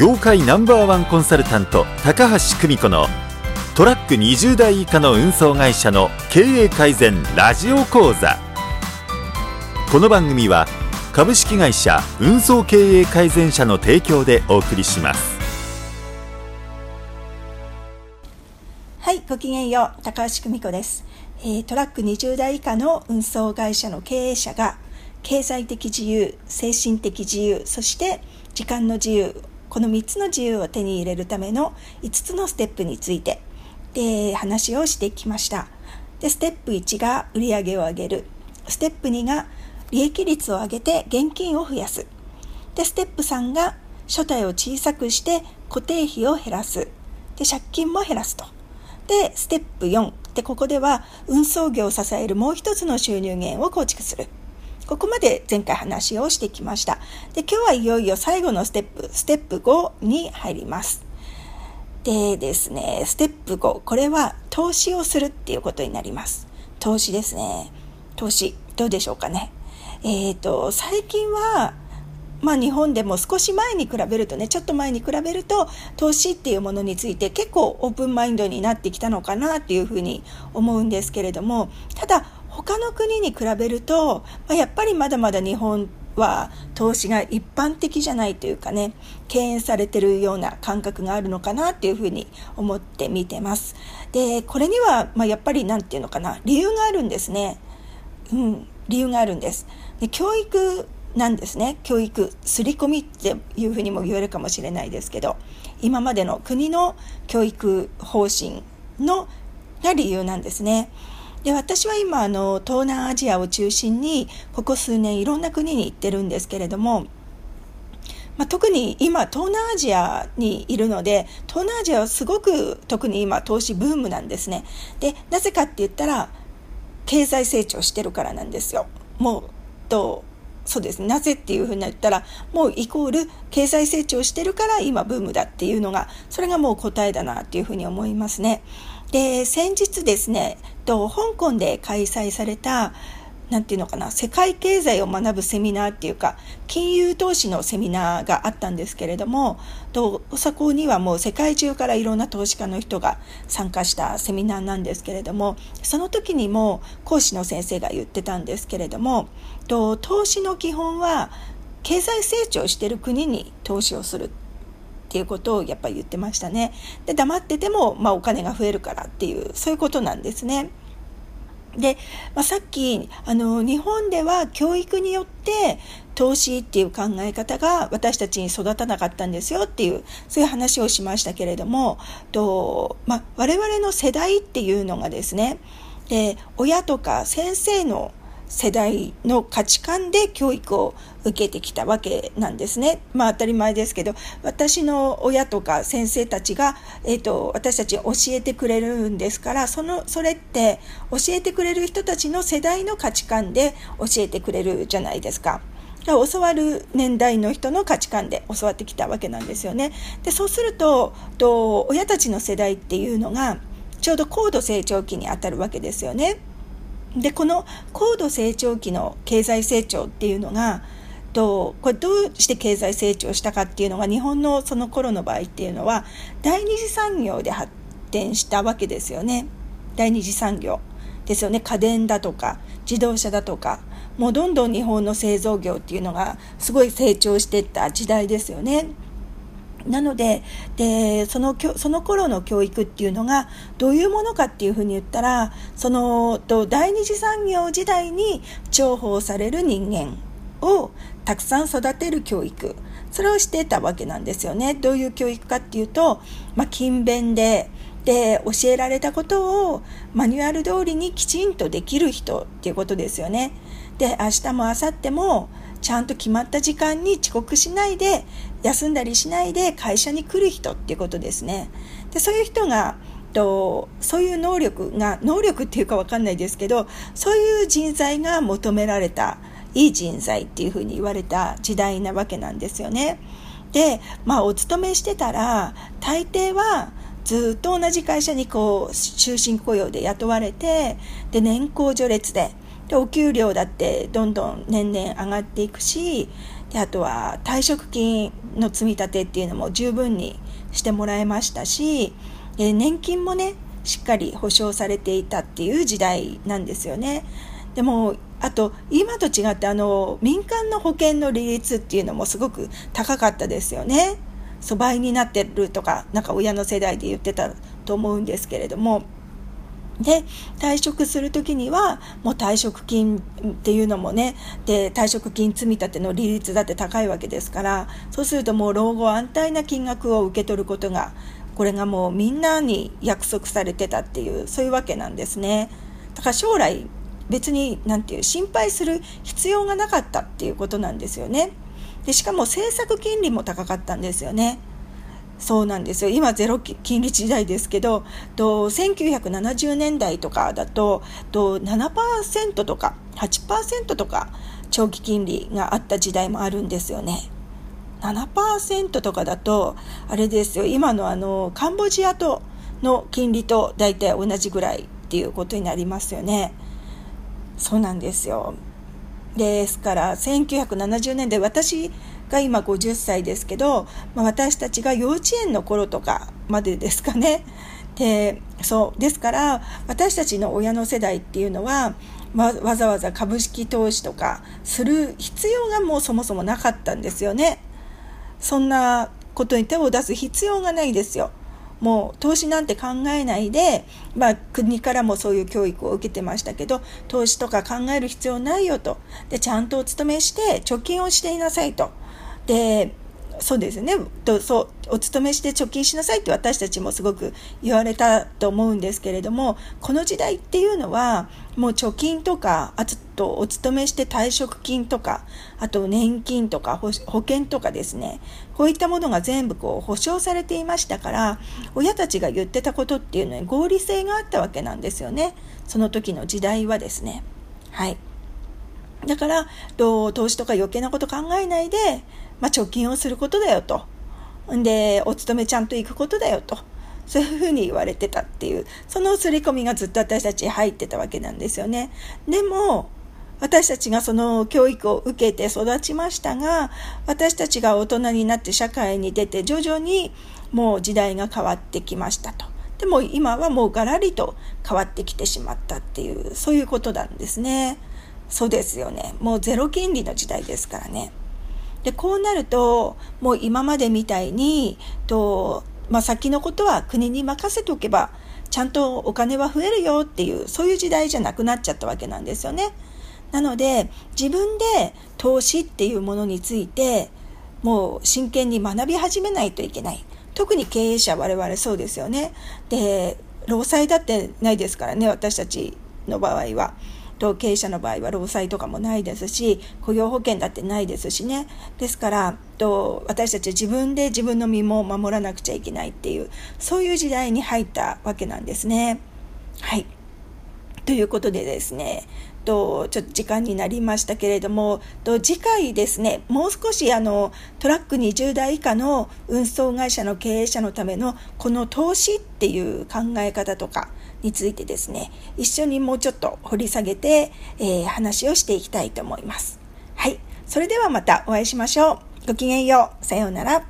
業界ナンバーワンコンサルタント高橋久美子のトラック20台以下の運送会社の経営改善ラジオ講座。この番組は株式会社運送経営改善社の提供でお送りします。はいごきげんよう高橋久美子です、えートラック20台以下の運送会社の経営者が経済的自由精神的自由そして時間の自由この3つの自由を手に入れるための5つのステップについてで話をしてきました。でステップ1が売上を上げる。ステップ2が利益率を上げて現金を増やす。でステップ3が所帯を小さくして固定費を減らす。で借金も減らすと。でステップ4でここでは運送業を支えるもう一つの収入源を構築する。ここまで前回話をしてきました。で今日はいよいよ最後のステップステップ5に入ります。でですねステップ5これは投資をするっていうことになります。投資ですね。投資どうでしょうかね。えっ、と最近はまあ、日本でも少し前に比べるとねちょっと前に比べると投資っていうものについて結構オープンマインドになってきたのかなっていうふうに思うんですけれどもただ他の国に比べると、まあ、やっぱりまだまだ日本は投資が一般的じゃないというかね敬遠されてるような感覚があるのかなっていうふうに思って見てます。でこれには、まあ、やっぱり何て言うのかな理由があるんですね。うん理由があるんです。で教育なんですね。教育刷り込みっていうふうにも言えるかもしれないですけど今までの国の教育方針のが理由なんですね。で私は今あの東南アジアを中心にここ数年いろんな国に行ってるんですけれども、まあ、特に今東南アジアにいるので東南アジアはすごく特に今投資ブームなんですね。でなぜかって言ったら経済成長してるからなんですよ。もうとそうですねなぜっていうふうに言ったらもうイコール経済成長してるから今ブームだっていうのがそれがもう答えだなっていうふうに思いますね。で先日ですねと香港で開催されたなんていうのかな世界経済を学ぶセミナーっていうか金融投資のセミナーがあったんですけれどもとそこにはもう世界中からいろんな投資家の人が参加したセミナーなんですけれどもその時にも講師の先生が言ってたんですけれどもと投資の基本は経済成長している国に投資をする。っっていうことをやっぱり言ってましたね。で黙ってても、まあ、お金が増えるからっていうそういうことなんですね。で、まあ、さっきあの日本では教育によって投資っていう考え方が私たちに育たなかったんですよっていうそういう話をしましたけれどもと、まあ、我々の世代っていうのがですねで親とか先生の世代の価値観で教育を受けてきたわけなんですね。まあ当たり前ですけど、私の親とか先生たちが、えっ、と、私たち教えてくれるんですから、その、それって教えてくれる人たちの世代の価値観で教えてくれるじゃないですか。教わる年代の人の価値観で教わってきたわけなんですよね。で、そうすると、と親たちの世代っていうのが、ちょうど高度成長期にあたるわけですよね。でこの高度成長期の経済成長っていうのがとこれどうして経済成長したかっていうのが日本のその頃の場合っていうのは第二次産業で発展したわけですよね第二次産業ですよね家電だとか自動車だとかもうどんどん日本の製造業っていうのがすごい成長していった時代ですよね。なのででそのその頃の教育っていうのがどういうものかっていうふうに言ったらそのと第二次産業時代に重宝される人間をたくさん育てる教育それをしてたわけなんですよね。どういう教育かっていうと、まあ、勤勉でで教えられたことをマニュアル通りにきちんとできる人っていうことですよね。で明日も明後日もちゃんと決まった時間に遅刻しないで休んだりしないで会社に来る人っていうことですね。でそういう人がとそういう能力が能力っていうか分かんないですけどそういう人材が求められたいい人材っていうふうに言われた時代なわけなんですよね。でまあお勤めしてたら大抵はずっと同じ会社にこう終身雇用で雇われてで年功序列ででお給料だってどんどん年々上がっていくしであとは退職金の積み立てっていうのも十分にしてもらえましたし、年金もねしっかり保障されていたっていう時代なんですよね。でもあと今と違ってあの民間の保険の利率っていうのもすごく高かったですよね。そう倍になってるとかなんか親の世代で言ってたと思うんですけれども。で退職する時にはもう退職金っていうのもねで退職金積立の利率だって高いわけですからそうするともう老後安泰な金額を受け取ることがこれがもうみんなに約束されてたっていうそういうわけなんですね。だから将来別に何て言う心配する必要がなかったっていうことなんですよね。でしかも政策金利も高かったんですよね。そうなんですよ今ゼロ金利時代ですけどと1970年代とかだとと7%とか8%とか長期金利があった時代もあるんですよね。7%とかだとあれですよ今のあのカンボジアとの金利と大体同じぐらいっていうことになりますよね。そうなんですよ。ですから1970年で私が今50歳ですけど、まあ、私たちが幼稚園の頃とかまでですかね。でそうですから私たちの親の世代っていうのはわわざわざ株式投資とかする必要がもうそもそもなかったんですよね。そんなことに手を出す必要がないですよ。もう投資なんて考えないで、まあ、国からもそういう教育を受けてましたけど投資とか考える必要ないよと。でちゃんとお勤めして貯金をしていなさいと。でそうですね。とそうお勤めして貯金しなさいって私たちもすごく言われたと思うんですけれどもこの時代っていうのはもう貯金とかあとお勤めして退職金とかあと年金とか保険とかですねこういったものが全部こう保証されていましたから親たちが言ってたことっていうのに合理性があったわけなんですよねその時の時代はですねはいだから投資とか余計なこと考えないでまあ、貯金をすることだよと。んで、お勤めちゃんと行くことだよと。そういうふうに言われてたっていう、その刷り込みがずっと私たち入ってたわけなんですよね。でも、私たちがその教育を受けて育ちましたが、私たちが大人になって社会に出て徐々にもう時代が変わってきましたと。でも今はもうガラリと変わってきてしまったっていう、そういうことなんですね。そうですよね。もうゼロ金利の時代ですからね。でこうなるともう今までみたいにと、まあ、先のことは国に任せておけばちゃんとお金は増えるよっていうそういう時代じゃなくなっちゃったわけなんですよね。なので自分で投資っていうものについてもう真剣に学び始めないといけない。特に経営者我々そうですよね。で労災だってないですからね私たちの場合は。と経営者の場合は労災とかもないですし雇用保険だってないですしねですからと私たち自分で自分の身も守らなくちゃいけないっていうそういう時代に入ったわけなんですね。はいということでですねとちょっと時間になりましたけれどもと次回ですねもう少しあのトラック20台以下の運送会社の経営者のためのこの投資っていう考え方とかについてですね、一緒にもうちょっと掘り下げて、えー、話をしていきたいと思います。はい。それではまたお会いしましょう。ごきげんよう。さようなら。